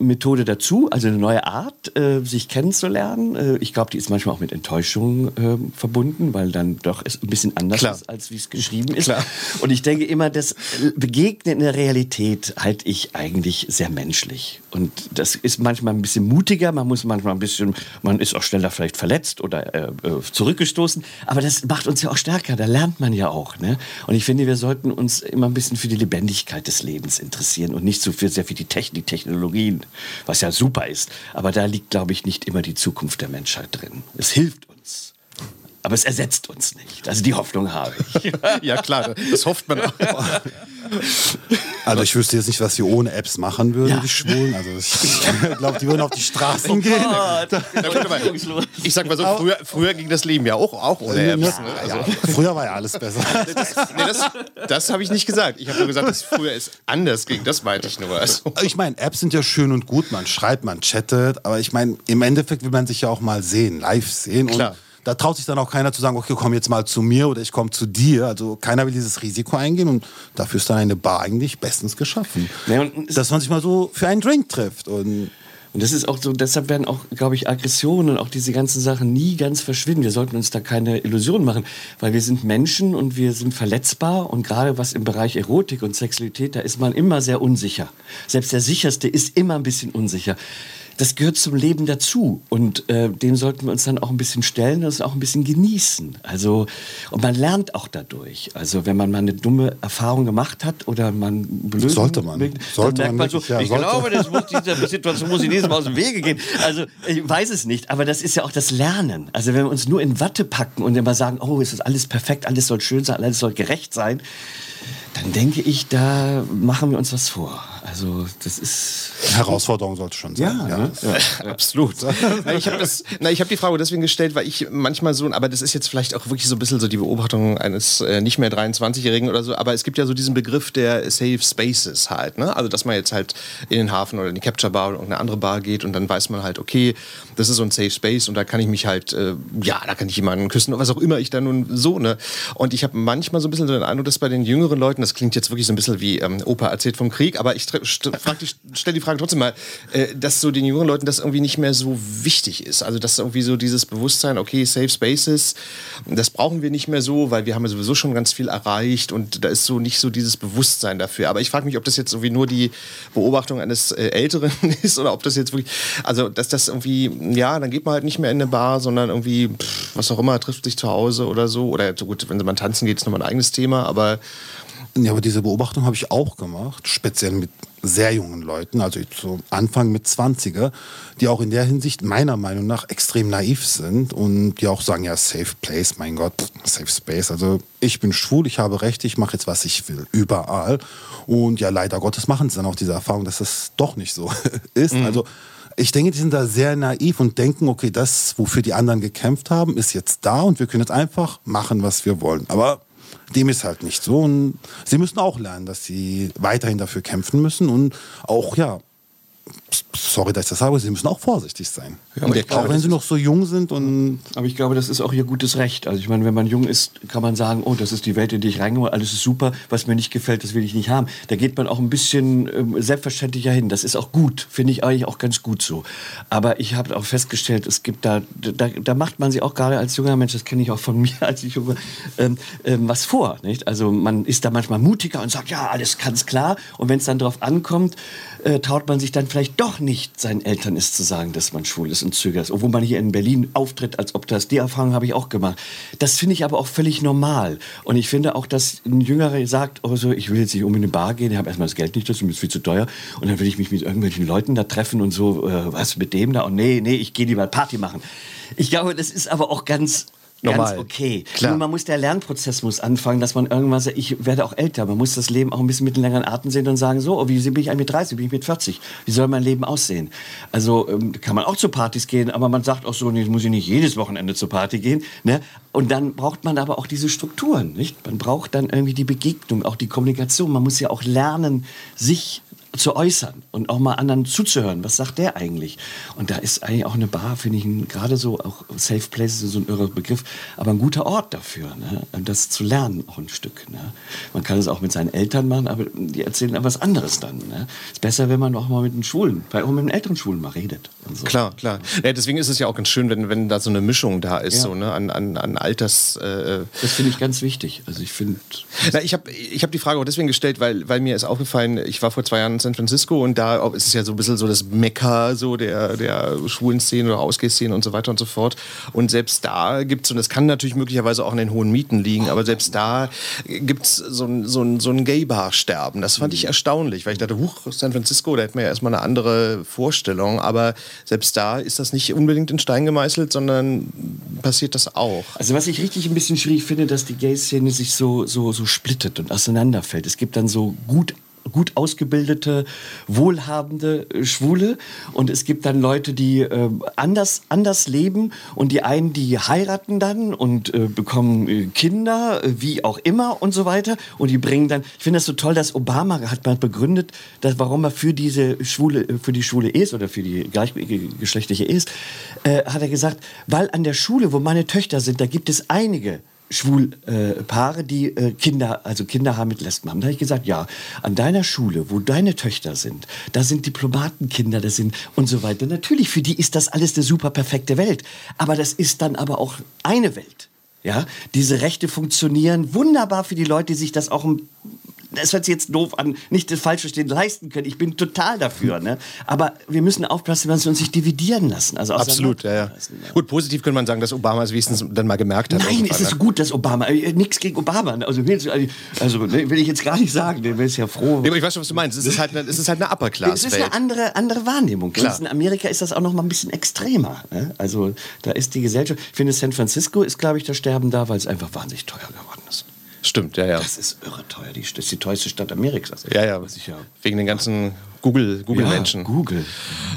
Methode dazu, also eine neue Art, äh, sich kennenzulernen. Äh, ich glaube, die ist manchmal auch mit Enttäuschung äh, verbunden, weil dann doch es ein bisschen anders Klar. ist, als wie es geschrieben ist. Klar. Und ich denke immer, das Begegnen in der Realität halte ich eigentlich sehr menschlich. Und das ist manchmal ein bisschen mutiger, man muss manchmal ein bisschen, man ist auch schneller vielleicht verletzt oder äh, äh, zurückgestoßen. Aber das macht uns ja auch stärker, da lernt man ja auch. Ne? Und ich finde, wir sollten uns immer ein bisschen für die Lebendigkeit des Lebens interessieren und nicht so für, sehr für die Technik, Technologien, was ja super ist. Aber da liegt, glaube ich, nicht immer die Zukunft der Menschheit drin. Es hilft uns. Aber es ersetzt uns nicht. Also die Hoffnung habe ich. ja, klar, das hofft man auch. Also ich wüsste jetzt nicht, was sie ohne Apps machen würden, Ja. die Schwulen. Also ich glaube, die würden auf die Straßen gehen. Na gut, aber ich sag mal so, früher, früher ging das Leben ja auch, auch ohne Apps. Ne? Also, Ja, früher war ja alles besser. das nee, das, das habe ich nicht gesagt. Ich habe nur gesagt, dass früher es anders ging. Das meinte ich nur. Also, Ich meine, Apps sind ja schön und gut, man schreibt, man chattet, aber ich meine, im Endeffekt will man sich ja auch mal sehen, live sehen. Und Klar. Da traut sich dann auch keiner zu sagen, okay, komm jetzt mal zu mir oder ich komme zu dir. Also keiner will dieses Risiko eingehen und dafür ist dann eine Bar eigentlich bestens geschaffen. Ja, Dass man sich mal so für einen Drink trifft. Und Und das ist auch so, deshalb werden auch, glaube ich, Aggressionen und auch diese ganzen Sachen nie ganz verschwinden. Wir sollten uns da keine Illusionen machen, weil wir sind Menschen und wir sind verletzbar und gerade was im Bereich Erotik und Sexualität, da ist man immer sehr unsicher. Selbst der sicherste ist immer ein bisschen unsicher. Das gehört zum Leben dazu und äh, dem sollten wir uns dann auch ein bisschen stellen und es auch ein bisschen genießen. Also und man lernt auch dadurch. Also wenn man mal eine dumme Erfahrung gemacht hat oder man blöd Sollte man. Sollte dann merkt man man so, ja, ich sollte. glaube, das muss, dieser Situation muss ich nächstes Mal aus dem Wege gehen. Also ich weiß es nicht, aber das ist ja auch das Lernen. Also wenn wir uns nur in Watte packen und immer sagen, oh, es ist alles perfekt, alles soll schön sein, alles soll gerecht sein, dann denke ich, da machen wir uns was vor. Also das ist Herausforderung sollte schon sein. ja, ne? das- absolut. Ich habe das- na, ich hab die Frage deswegen gestellt, weil ich manchmal so, aber das ist jetzt vielleicht auch wirklich so ein bisschen so die Beobachtung eines äh, nicht mehr 23-Jährigen oder so, aber es gibt ja so diesen Begriff der Safe Spaces halt. Ne? Also, dass man jetzt halt in den Hafen oder in die Capture Bar oder irgendeine andere Bar geht und dann weiß man halt, okay, das ist so ein Safe Space und da kann ich mich halt, äh, ja, da kann ich jemanden küssen oder was auch immer ich da nun so, ne? Und ich habe manchmal so ein bisschen so den Eindruck, dass bei den jüngeren Leuten, das klingt jetzt wirklich so ein bisschen wie ähm, Opa erzählt vom Krieg, aber ich stelle die Frage trotzdem mal, äh, dass so den jüngeren Leuten das irgendwie nicht mehr so wichtig ist. Also dass irgendwie so dieses Bewusstsein, okay, Safe Spaces, das brauchen wir nicht mehr so, weil wir haben ja sowieso schon ganz viel erreicht und da ist so nicht so dieses Bewusstsein dafür. Aber ich frage mich, ob das jetzt irgendwie nur die Beobachtung eines äh, Älteren ist oder ob das jetzt wirklich, also dass das irgendwie, ja, dann geht man halt nicht mehr in eine Bar, sondern irgendwie, pff, was auch immer, trifft sich zu Hause oder so. Oder gut, wenn man tanzen geht, ist nochmal ein eigenes Thema, aber Ja, aber diese Beobachtung habe ich auch gemacht, speziell mit sehr jungen Leuten, also so Anfang mit 20er, die auch in der Hinsicht meiner Meinung nach extrem naiv sind und die auch sagen, ja, safe place, mein Gott, safe space. Also ich bin schwul, ich habe Recht, ich mache jetzt, was ich will, überall. Und ja, leider Gottes machen sie dann auch diese Erfahrung, dass das doch nicht so ist. Also ich denke, die sind da sehr naiv und denken, okay, das, wofür die anderen gekämpft haben, ist jetzt da und wir können jetzt einfach machen, was wir wollen. Aber dem ist halt nicht so. Und sie müssen auch lernen, dass sie weiterhin dafür kämpfen müssen und auch, ja, sorry, dass ich das sage, sie müssen auch vorsichtig sein. aber ich glaube, auch wenn sie noch so jung sind und Aber ich glaube, das ist auch ihr gutes Recht. Also ich meine, wenn man jung ist, kann man sagen, oh, das ist die Welt, in die ich reingehe, alles ist super, was mir nicht gefällt, das will ich nicht haben. Da geht man auch ein bisschen ähm, selbstverständlicher hin. Das ist auch gut, finde ich eigentlich auch ganz gut so. Aber ich habe auch festgestellt, es gibt da, da, da macht man sich auch gerade als junger Mensch, das kenne ich auch von mir, als ich junge, ähm, ähm, was vor. Nicht? Also man ist da manchmal mutiger und sagt, ja, alles ganz klar. Und wenn es dann darauf ankommt, äh, traut man sich dann vielleicht doch nicht, seinen Eltern ist zu sagen, dass man schwul ist und zögert. Obwohl man hier in Berlin auftritt, als ob das, die Erfahrung habe ich auch gemacht. Das finde ich aber auch völlig normal. Und ich finde auch, dass ein Jüngerer sagt, oh so, ich will jetzt nicht um in eine Bar gehen, ich habe erstmal das Geld nicht, das ist mir viel zu teuer. Und dann will ich mich mit irgendwelchen Leuten da treffen und so, äh, was mit dem da? Und nee, nee, ich gehe lieber Party machen. Ich glaube, das ist aber auch ganz Normal. Ganz okay. Klar. Nur man muss, der Lernprozess muss anfangen, dass man irgendwann sagt, ich werde auch älter. Man muss das Leben auch ein bisschen mit einem längeren Atem sehen und sagen, so, oh, wie bin ich eigentlich mit 30, wie bin ich mit 40? Wie soll mein Leben aussehen? Also ähm, kann man auch zu Partys gehen, aber man sagt auch so, jetzt muss ich nicht jedes Wochenende zur Party gehen. Ne? Und dann braucht man aber auch diese Strukturen. Nicht? Man braucht dann irgendwie die Begegnung, auch die Kommunikation. Man muss ja auch lernen, sich zu äußern und auch mal anderen zuzuhören. Was sagt der eigentlich? Und da ist eigentlich auch eine Bar, finde ich, gerade so, auch Safe Places ist so ein irrer Begriff, aber ein guter Ort dafür, ne? das zu lernen auch ein Stück. Ne? Man kann es auch mit seinen Eltern machen, aber die erzählen etwas anderes dann. Ne? Ist besser, wenn man auch mal mit den Schulen, auch mit den älteren Schulen mal redet. So. Klar, klar. Ja, deswegen ist es ja auch ganz schön, wenn, wenn da so eine Mischung da ist, ja. so, ne? an, an, an Alters... Äh, das finde ich ganz wichtig. Also ich finde... Ich habe ich hab die Frage auch deswegen gestellt, weil, weil mir ist aufgefallen, ich war vor zwei Jahren San Francisco und da ist es ja so ein bisschen so das Mekka so der, der schwulen Szene oder Ausgehszene und so weiter und so fort. Und selbst da gibt es, und das kann natürlich möglicherweise auch an den hohen Mieten liegen, aber selbst da gibt es so ein, so ein, so ein Gay-Bar-Sterben. Das fand ich erstaunlich, weil ich dachte, huch, San Francisco, da hätten wir ja erstmal eine andere Vorstellung. Aber selbst da ist das nicht unbedingt in Stein gemeißelt, sondern passiert das auch. Also was ich richtig ein bisschen schwierig finde, dass die Gay-Szene sich so, so, so splittet und auseinanderfällt. Es gibt dann so gut gut ausgebildete, wohlhabende äh, Schwule. Und es gibt dann Leute, die äh, anders, anders leben. Und die einen, die heiraten dann und äh, bekommen äh, Kinder, äh, wie auch immer und so weiter. Und die bringen dann, ich finde das so toll, dass Obama hat mal begründet, dass, warum er für diese Schwule, äh, für die Schwule ist oder für die gleichgeschlechtliche ist, hat er gesagt, weil an der Schule, wo meine Töchter sind, da gibt es einige Schwulpaare, äh, die äh, Kinder, also Kinder haben mit Lesben haben. Da habe ich gesagt, ja, an deiner Schule, wo deine Töchter sind, da sind Diplomatenkinder, das sind und so weiter. Natürlich, für die ist das alles eine super perfekte Welt. Aber das ist dann aber auch eine Welt. Ja, diese Rechte funktionieren wunderbar für die Leute, die sich das auch das hört sich jetzt doof an, nicht das falsch verstehen, leisten können. Ich bin total dafür. Ne? Aber wir müssen aufpassen, dass wir uns nicht dividieren lassen. Also Absolut, ja, ja. Gut, positiv könnte man sagen, dass Obama es wenigstens dann mal gemerkt hat. Nein, es ist ne? gut, dass Obama, äh, nichts gegen Obama. Also, also ne, will ich jetzt gar nicht sagen, der ist ja froh. Ja, ich weiß schon, was du meinst. Es ist halt eine, es ist halt eine Upper Class. Es ist eine andere, andere Wahrnehmung. Klar. In Amerika ist das auch noch mal ein bisschen extremer. Ne? Also da ist die Gesellschaft, ich finde San Francisco ist, glaube ich, das Sterben da, weil es einfach wahnsinnig teuer geworden ist. Stimmt, ja, ja. Das ist irre teuer. Die, das ist die teuerste Stadt Amerikas. Ja, ja. Wegen den ganzen Google, Google-Menschen. Ja, Google.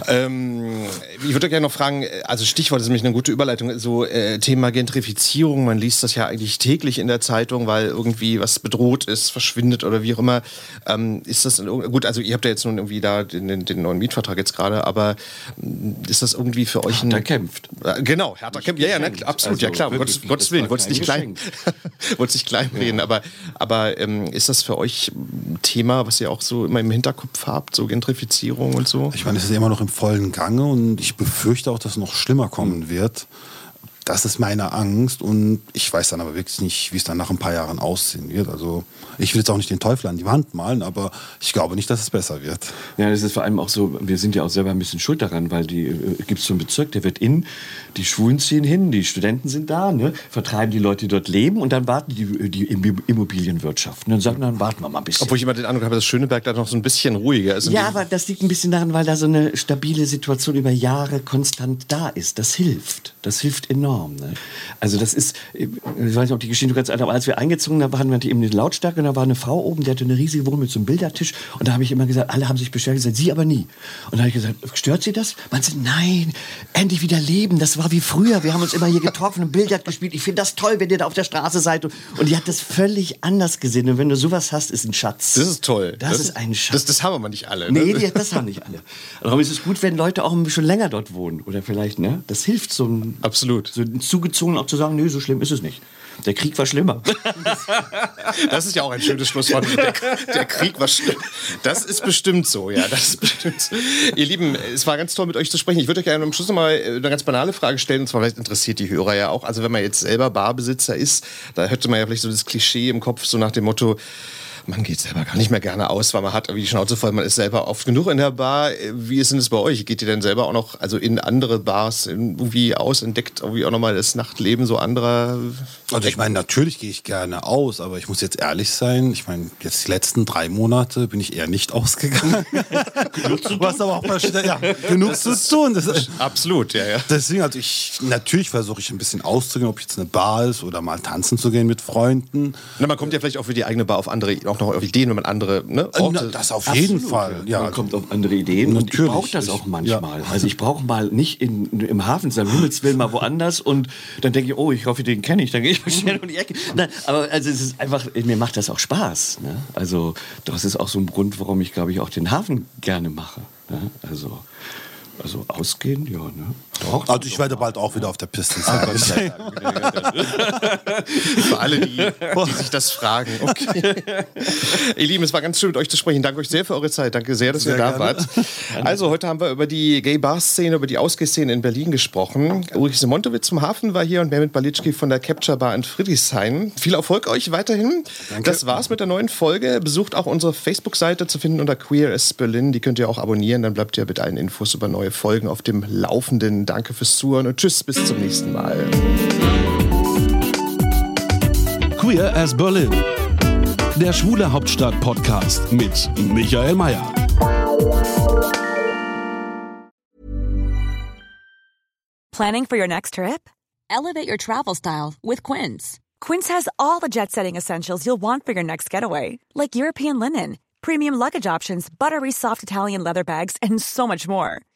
Ähm, ich würde gerne noch fragen, also Stichwort ist nämlich eine gute Überleitung, so äh, Thema Gentrifizierung, man liest das ja eigentlich täglich in der Zeitung, weil irgendwie was bedroht ist, verschwindet oder wie auch immer. Ähm, ist das, gut, also ihr habt ja jetzt nun irgendwie da den, den, neuen Mietvertrag jetzt gerade, aber mm, ist das irgendwie für euch ein... Härter kämpft. Äh, genau, härter kämpft, ja, ja, ne, absolut, also, ja klar, Gottes, Gottes Willen, wollt's nicht klein, wollt's nicht klein reden, aber, aber ähm, ist das für euch ein Thema, was ihr auch so immer im Hinterkopf habt, so Gentrifizierung und so? Ich meine, es ist immer noch im vollen Gange und ich befürchte auch, dass es noch schlimmer kommen wird. Das ist meine Angst und ich weiß dann aber wirklich nicht, wie es dann nach ein paar Jahren aussehen wird. Also ich will jetzt auch nicht den Teufel an die Wand malen, aber ich glaube nicht, dass es besser wird. Ja, das ist vor allem auch so, wir sind ja auch selber ein bisschen schuld daran, weil die äh, gibt es so einen Bezirk, der wird in, die Schwulen ziehen hin, die Studenten sind da, ne, vertreiben die Leute, die dort leben und dann warten die, die Immobilienwirtschaft. Und dann sagen, dann warten wir mal ein bisschen. Obwohl ich immer den Eindruck habe, dass Schöneberg da noch so ein bisschen ruhiger ist. Ja, aber das liegt ein bisschen daran, weil da so eine stabile Situation über Jahre konstant da ist. Das hilft. Das hilft enorm. Ne? Also das ist, ich weiß nicht, ob die Geschichte ganz alt, aber als wir eingezogen haben, waren wir eben eine Lautstärke und da war eine Frau oben, die hatte eine riesige Wohnung mit so einem Bildertisch und da habe ich immer gesagt, alle haben sich beschwert, gesagt, sie aber nie. Und da habe ich gesagt, stört sie das? Man sagt, nein, endlich wieder leben, das war wie früher, wir haben uns immer hier getroffen und Billard gespielt. Ich finde das toll, wenn ihr da auf der Straße seid. Und, und die hat das völlig anders gesehen und wenn du sowas hast, ist ein Schatz. Das ist toll. Das, das ist ein Schatz. Das, das haben aber nicht alle. Ne? Nee, die, das haben nicht alle. Darum ist es gut, wenn Leute auch schon länger dort wohnen oder vielleicht, ne? Das hilft so ein... Absolut. So zugezogen auch zu sagen, nee, so schlimm ist es nicht. Der Krieg war schlimmer. Das ist ja auch ein schönes Schlusswort. Der, der, Krieg war schlimm. Das ist bestimmt so, ja. Das ist bestimmt so. Ihr Lieben, es war ganz toll, mit euch zu sprechen. Ich würde euch gerne am Schluss noch mal eine ganz banale Frage stellen. Und zwar, vielleicht interessiert die Hörer ja auch. Also, wenn man jetzt selber Barbesitzer ist, da hätte man ja vielleicht so das Klischee im Kopf, so nach dem Motto, man geht selber gar nicht mehr gerne aus, weil man hat irgendwie die Schnauze voll, man ist selber oft genug in der Bar. Wie ist denn das bei euch? Geht ihr denn selber auch noch, also in andere Bars irgendwie aus, entdeckt irgendwie auch nochmal das Nachtleben so anderer? Also ich meine, natürlich gehe ich gerne aus, aber ich muss jetzt ehrlich sein, ich meine, jetzt die letzten drei Monate bin ich eher nicht ausgegangen. Was aber auch mal ja, genug das zu tun. Das ist, absolut, ja, ja. Deswegen, also ich, natürlich versuche ich ein bisschen auszugehen, ob jetzt eine Bar ist oder mal tanzen zu gehen mit Freunden. Na, man kommt ja vielleicht auch für die eigene Bar auf andere auch noch auf Ideen, wenn man andere ne, Äh, Orte... na, das auf jeden Fall. Ja, man kommt auf andere Ideen und ich Natürlich. brauche das auch manchmal. ja. Also ich brauche mal nicht in, im Hafen sein, Himmels Willen mal woanders und dann denke ich, oh, ich hoffe, den kenne ich, dann gehe ich mal schnell um die Ecke. Nein, aber also es ist einfach, mir macht das auch Spaß. Ne? Also das ist auch so ein Grund, warum ich, glaube ich, auch den Hafen gerne mache. Ne? Also, also ausgehen, ja. Ne? Doch, Also ich werde bald auch wieder auf der Piste Ah, sein. Für alle, die, die sich das fragen. Okay. Ihr Lieben, es war ganz schön mit euch zu sprechen. Danke euch sehr für eure Zeit. Danke sehr, dass ihr da wart. Also, heute haben wir über die Gay-Bar-Szene, über die Ausgehszene in Berlin gesprochen. Ulrich Semontowitz vom Hafen war hier und Mehmet Balitschki von der Capture Bar in Friedrichshain. Viel Erfolg euch weiterhin. Das war's mit der neuen Folge. Besucht auch unsere Facebook-Seite zu finden unter Queer as Berlin. Die könnt ihr auch abonnieren. Dann bleibt ihr mit allen Infos über neue Folgen auf dem Laufenden. Danke fürs Zuhören und tschüss, bis zum nächsten Mal. Queer as Berlin. Der Schwule Hauptstadt Podcast mit Michael Mayer. Planning for your next trip? Elevate your travel style with Quince. Quince has all the jet setting essentials you'll want for your next getaway, like European linen, premium luggage options, buttery soft Italian leather bags, and so much more.